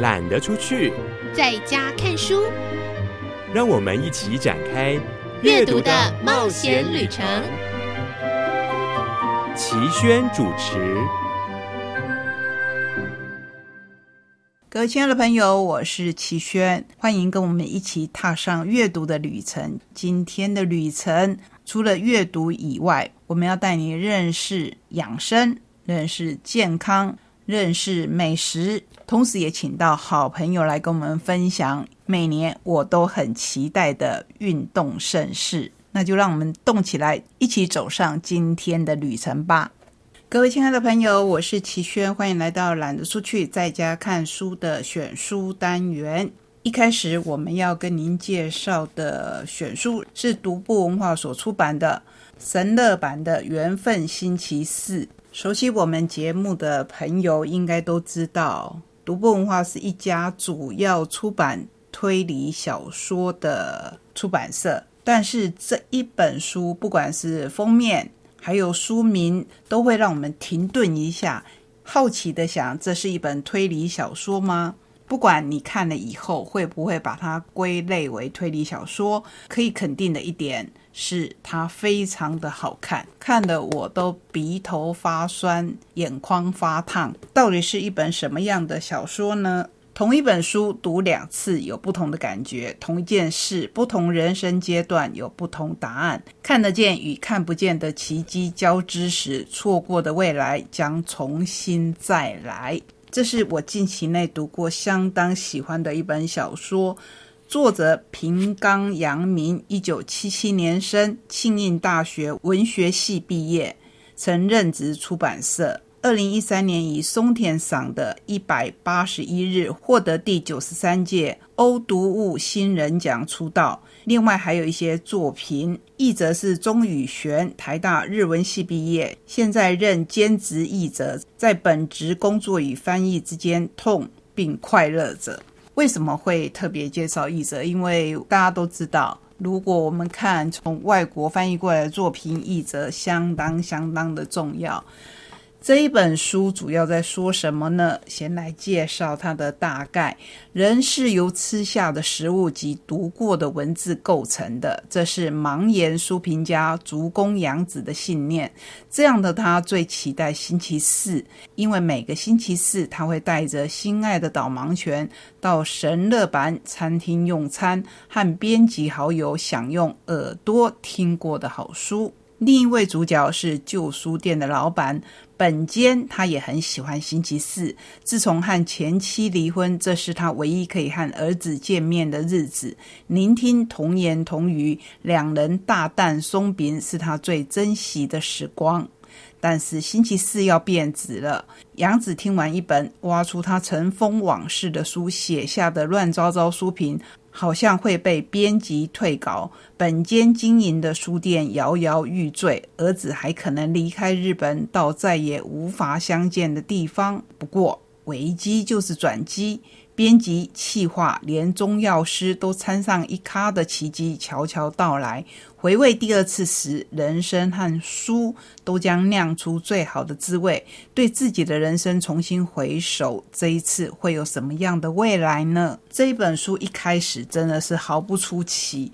懒得出去，在家看书。让我们一起展开阅读的冒险旅程。齐轩主持。各位亲爱的朋友，我是齐轩，欢迎跟我们一起踏上阅读的旅程。今天的旅程除了阅读以外，我们要带你认识养生、认识健康、认识美食，同时也请到好朋友来跟我们分享每年我都很期待的运动盛事。那就让我们动起来，一起走上今天的旅程吧。各位亲爱的朋友，我是齐轩，欢迎来到懒得出去，在家看书的选书单元。一开始我们要跟您介绍的选书是独步文化所出版的神乐版的《缘分星期四》。熟悉我们节目的朋友应该都知道，独步文化是一家主要出版推理小说的出版社。但是这一本书，不管是封面，还有书名都会让我们停顿一下，好奇的想：这是一本推理小说吗？不管你看了以后会不会把它归类为推理小说，可以肯定的一点是，它非常的好看，看的我都鼻头发酸，眼眶发烫。到底是一本什么样的小说呢？同一本书读两次有不同的感觉，同一件事不同人生阶段有不同答案。看得见与看不见的奇迹交织时，错过的未来将重新再来。这是我近期内读过相当喜欢的一本小说，作者平冈阳明，一九七七年生，庆应大学文学系毕业，曾任职出版社。二零一三年以松田赏的一百八十一日获得第九十三届欧读物新人奖出道。另外还有一些作品，译者是钟宇璇，台大日文系毕业，现在任兼职译者，在本职工作与翻译之间痛并快乐着。为什么会特别介绍译者？因为大家都知道，如果我们看从外国翻译过来的作品，译者相当相当的重要。这一本书主要在说什么呢？先来介绍它的大概。人是由吃下的食物及读过的文字构成的，这是盲言书评家竹宫洋子的信念。这样的他最期待星期四，因为每个星期四他会带着心爱的导盲犬到神乐版餐厅用餐，和编辑好友享用耳朵听过的好书。另一位主角是旧书店的老板。本间他也很喜欢星期四。自从和前妻离婚，这是他唯一可以和儿子见面的日子。聆听童言童语，两人大啖松饼，是他最珍惜的时光。但是星期四要变质了。杨子听完一本挖出他尘封往事的书写下的乱糟糟书评。好像会被编辑退稿，本间经营的书店摇摇欲坠，儿子还可能离开日本到再也无法相见的地方。不过危机就是转机。编辑、气化，连中药师都掺上一咖的奇迹悄悄到来。回味第二次时，人生和书都将酿出最好的滋味。对自己的人生重新回首，这一次会有什么样的未来呢？这一本书一开始真的是毫不出奇，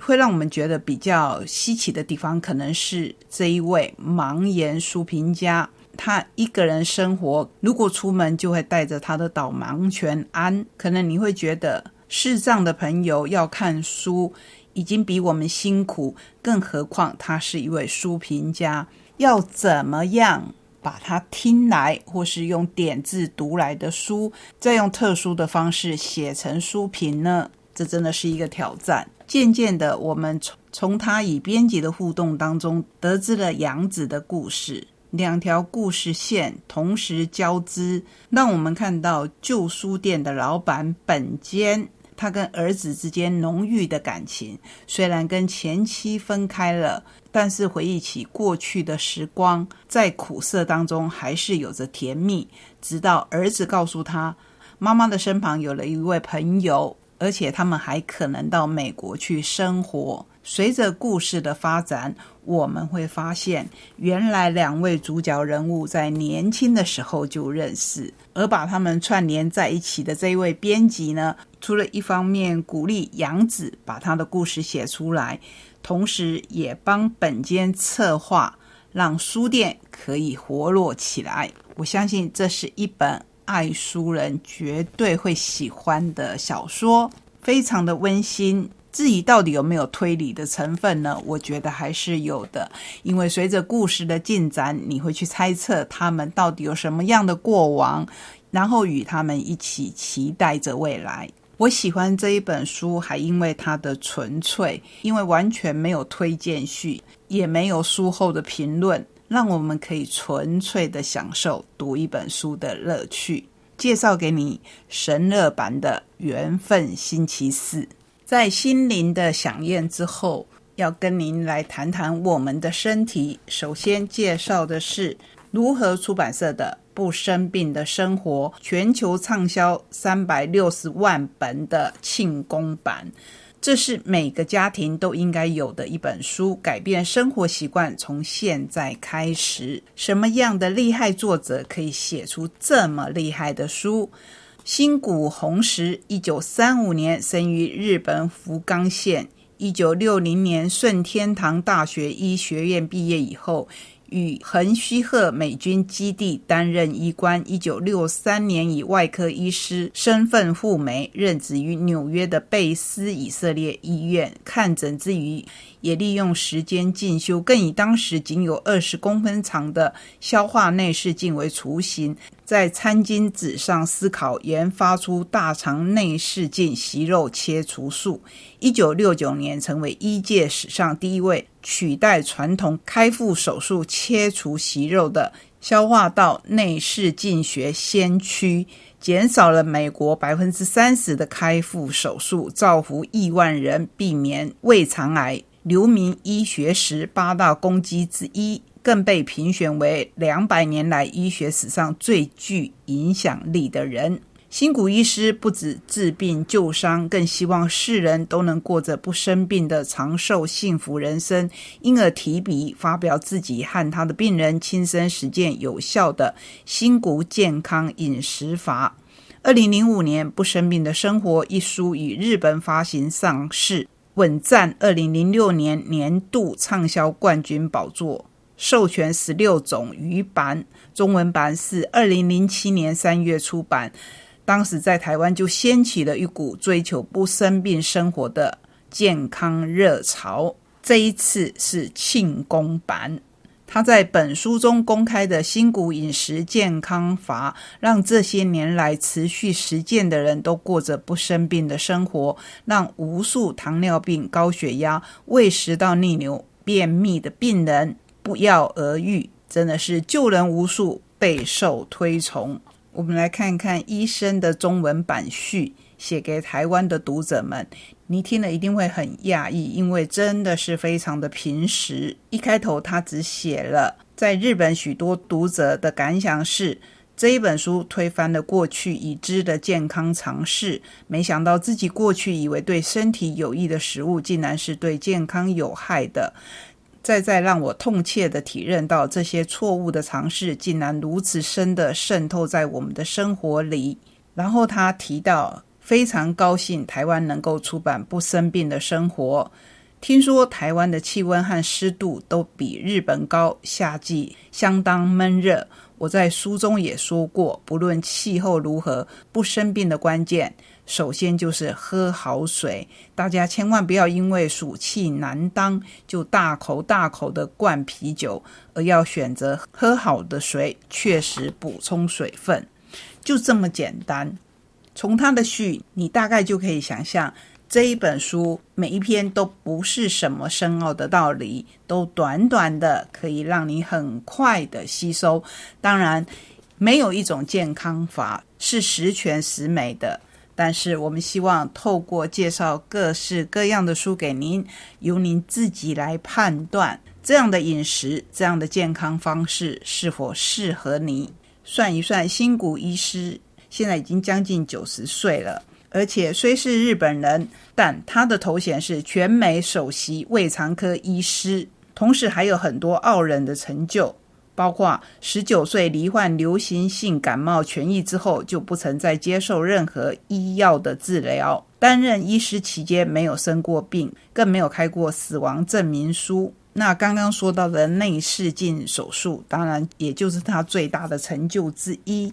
会让我们觉得比较稀奇的地方，可能是这一位盲言书评家。他一个人生活，如果出门就会带着他的导盲犬安。可能你会觉得视障的朋友要看书已经比我们辛苦，更何况他是一位书评家，要怎么样把他听来或是用点字读来的书，再用特殊的方式写成书评呢？这真的是一个挑战。渐渐的，我们从从他与编辑的互动当中，得知了杨子的故事。两条故事线同时交织，让我们看到旧书店的老板本间，他跟儿子之间浓郁的感情。虽然跟前妻分开了，但是回忆起过去的时光，在苦涩当中还是有着甜蜜。直到儿子告诉他，妈妈的身旁有了一位朋友，而且他们还可能到美国去生活。随着故事的发展，我们会发现，原来两位主角人物在年轻的时候就认识，而把他们串联在一起的这一位编辑呢，除了一方面鼓励杨子把他的故事写出来，同时也帮本间策划，让书店可以活络起来。我相信这是一本爱书人绝对会喜欢的小说，非常的温馨。至于到底有没有推理的成分呢？我觉得还是有的，因为随着故事的进展，你会去猜测他们到底有什么样的过往，然后与他们一起期待着未来。我喜欢这一本书，还因为它的纯粹，因为完全没有推荐序，也没有书后的评论，让我们可以纯粹的享受读一本书的乐趣。介绍给你神乐版的《缘分星期四》。在心灵的响应之后，要跟您来谈谈我们的身体。首先介绍的是如何出版社的《不生病的生活》，全球畅销三百六十万本的庆功版。这是每个家庭都应该有的一本书，改变生活习惯，从现在开始。什么样的厉害作者可以写出这么厉害的书？新谷弘实，一九三五年生于日本福冈县。一九六零年顺天堂大学医学院毕业以后。与横须贺美军基地担任医官。一九六三年以外科医师身份赴美，任职于纽约的贝斯以色列医院。看诊之余，也利用时间进修，更以当时仅有二十公分长的消化内视镜为雏形，在餐巾纸上思考，研发出大肠内视镜息肉切除术。一九六九年，成为医界史上第一位。取代传统开腹手术切除息肉的消化道内视镜学先驱，减少了美国百分之三十的开腹手术，造福亿万人，避免胃肠癌，留名医学史八大功绩之一，更被评选为两百年来医学史上最具影响力的人。新谷医师不止治病救伤，更希望世人都能过着不生病的长寿幸福人生，因而提笔发表自己和他的病人亲身实践有效的新谷健康饮食法。二零零五年，《不生病的生活》一书与日本发行上市，稳占二零零六年年度畅销冠军宝座。授权十六种语版，中文版是二零零七年三月出版。当时在台湾就掀起了一股追求不生病生活的健康热潮。这一次是庆功版，他在本书中公开的新谷饮食健康法，让这些年来持续实践的人都过着不生病的生活，让无数糖尿病、高血压、胃食道逆流、便秘的病人不药而愈，真的是救人无数，备受推崇。我们来看看医生的中文版序，写给台湾的读者们。你听了一定会很讶异，因为真的是非常的平实。一开头他只写了在日本许多读者的感想是，这一本书推翻了过去已知的健康常识。没想到自己过去以为对身体有益的食物，竟然是对健康有害的。再再让我痛切的体认到，这些错误的尝试竟然如此深的渗透在我们的生活里。然后他提到，非常高兴台湾能够出版《不生病的生活》。听说台湾的气温和湿度都比日本高，夏季相当闷热。我在书中也说过，不论气候如何，不生病的关键。首先就是喝好水，大家千万不要因为暑气难当就大口大口的灌啤酒，而要选择喝好的水，确实补充水分，就这么简单。从他的序，你大概就可以想象，这一本书每一篇都不是什么深奥的道理，都短短的，可以让你很快的吸收。当然，没有一种健康法是十全十美的。但是，我们希望透过介绍各式各样的书给您，由您自己来判断这样的饮食、这样的健康方式是否适合你。算一算，新谷医师现在已经将近九十岁了，而且虽是日本人，但他的头衔是全美首席胃肠科医师，同时还有很多傲人的成就。包括十九岁罹患流行性感冒痊愈之后，就不曾再接受任何医药的治疗。担任医师期间没有生过病，更没有开过死亡证明书。那刚刚说到的内视镜手术，当然也就是他最大的成就之一。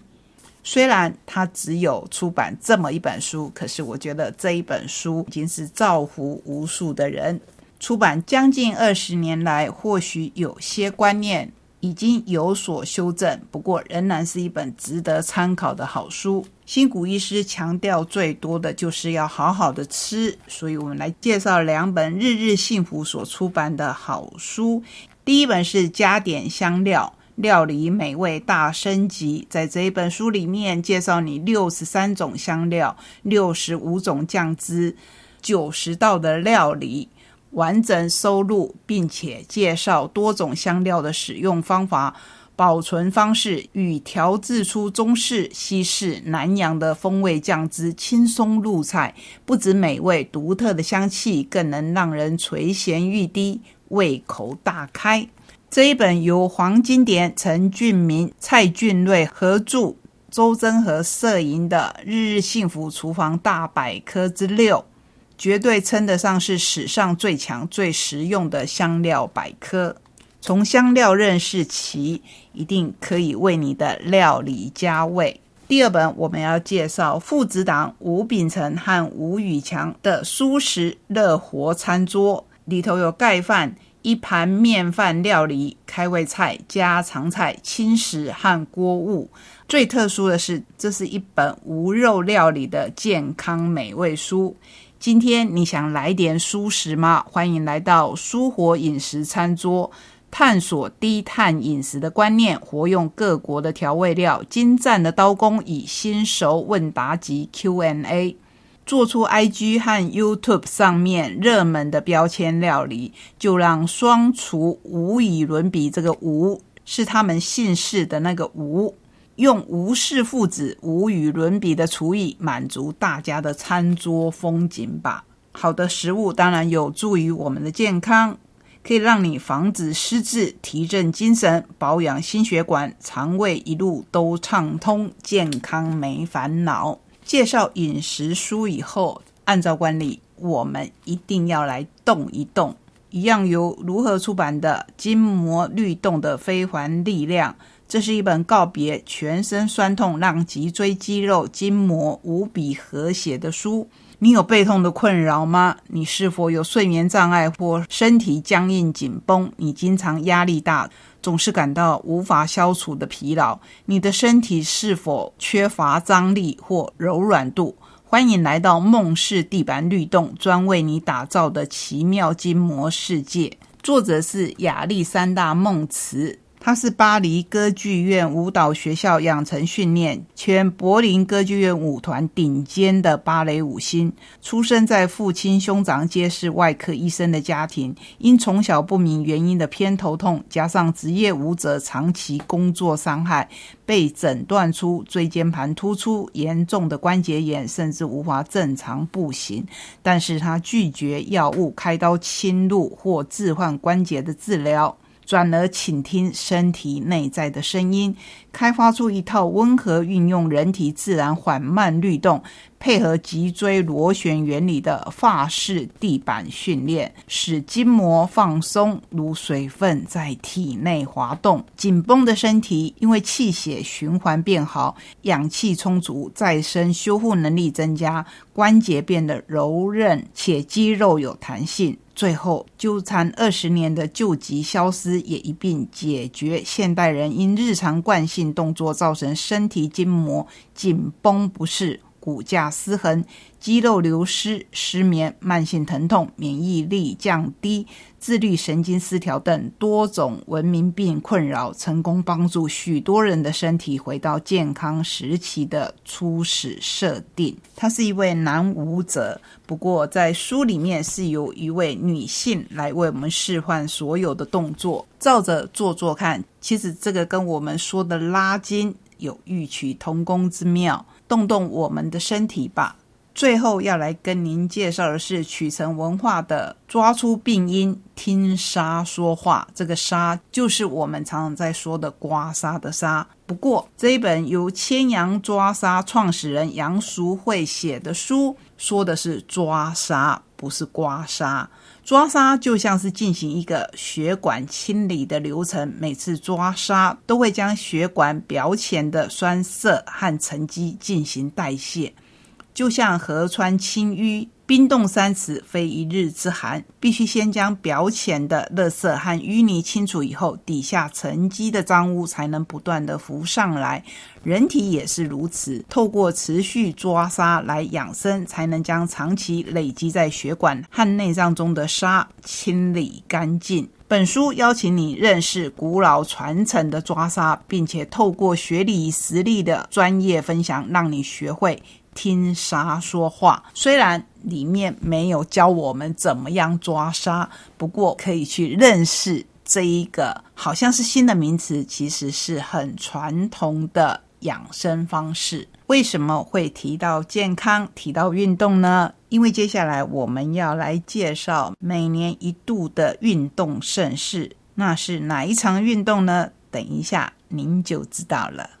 虽然他只有出版这么一本书，可是我觉得这一本书已经是造福无数的人。出版将近二十年来，或许有些观念。已经有所修正，不过仍然是一本值得参考的好书。新谷医师强调最多的就是要好好的吃，所以我们来介绍两本日日幸福所出版的好书。第一本是加点香料，料理美味大升级。在这一本书里面，介绍你六十三种香料、六十五种酱汁、九十道的料理。完整收录，并且介绍多种香料的使用方法、保存方式与调制出中式、西式、南洋的风味酱汁，轻松入菜。不止美味独特的香气，更能让人垂涎欲滴，胃口大开。这一本由黄金典、陈俊明、蔡俊瑞合著，周真和摄影的《日日幸福厨房大百科之六》。绝对称得上是史上最强、最实用的香料百科。从香料认识起，一定可以为你的料理加味。第二本我们要介绍父子党吴秉成和吴宇强的舒食乐活餐桌，里头有盖饭、一盘面饭料理、开胃菜、家常菜、轻食和锅物。最特殊的是，这是一本无肉料理的健康美味书。今天你想来点蔬食吗？欢迎来到蔬活饮食餐桌，探索低碳饮食的观念，活用各国的调味料，精湛的刀工，以新手问答及 Q&A，做出 IG 和 YouTube 上面热门的标签料理，就让双厨无以伦比。这个无是他们姓氏的那个无。用吴氏父子无与伦比的厨艺，满足大家的餐桌风景吧。好的食物当然有助于我们的健康，可以让你防止失智、提振精神、保养心血管、肠胃一路都畅通，健康没烦恼。介绍饮食书以后，按照惯例，我们一定要来动一动。一样由如何出版的《筋膜律动的非凡力量》。这是一本告别全身酸痛，让脊椎肌肉筋膜无比和谐的书。你有背痛的困扰吗？你是否有睡眠障碍或身体僵硬紧绷？你经常压力大，总是感到无法消除的疲劳？你的身体是否缺乏张力或柔软度？欢迎来到梦式地板律动，专为你打造的奇妙筋膜世界。作者是亚历山大·梦茨。他是巴黎歌剧院舞蹈学校养成训练，前柏林歌剧院舞团顶尖的芭蕾舞星。出生在父亲兄长皆是外科医生的家庭，因从小不明原因的偏头痛，加上职业舞者长期工作伤害，被诊断出椎间盘突出、严重的关节炎，甚至无法正常步行。但是他拒绝药物、开刀侵入或置换关节的治疗。转而倾听身体内在的声音，开发出一套温和运用人体自然缓慢律动，配合脊椎螺旋原理的法式地板训练，使筋膜放松，如水分在体内滑动。紧绷的身体因为气血循环变好，氧气充足，再生修复能力增加，关节变得柔韧且肌肉有弹性。最后，纠缠二十年的旧疾消失，也一并解决现代人因日常惯性动作造成身体筋膜紧绷不适、骨架失衡。肌肉流失、失眠、慢性疼痛、免疫力降低、自律神经失调等多种文明病困扰，成功帮助许多人的身体回到健康时期的初始设定。他是一位男舞者，不过在书里面是由一位女性来为我们示范所有的动作，照着做做看。其实这个跟我们说的拉筋有异曲同工之妙，动动我们的身体吧。最后要来跟您介绍的是曲成文化的《抓出病因，听沙说话》。这个“沙”就是我们常常在说的“刮痧”的“痧”。不过，这一本由千阳抓痧创始人杨淑慧写的书，说的是抓痧，不是刮痧。抓痧就像是进行一个血管清理的流程，每次抓痧都会将血管表浅的栓塞和沉积进行代谢。就像河川清淤，冰冻三尺非一日之寒，必须先将表浅的垃圾和淤泥清除以后，底下沉积的脏污才能不断的浮上来。人体也是如此，透过持续抓痧来养生，才能将长期累积在血管和内脏中的沙清理干净。本书邀请你认识古老传承的抓痧，并且透过学理实力的专业分享，让你学会。听沙说话，虽然里面没有教我们怎么样抓沙，不过可以去认识这一个好像是新的名词，其实是很传统的养生方式。为什么会提到健康、提到运动呢？因为接下来我们要来介绍每年一度的运动盛事，那是哪一场运动呢？等一下您就知道了。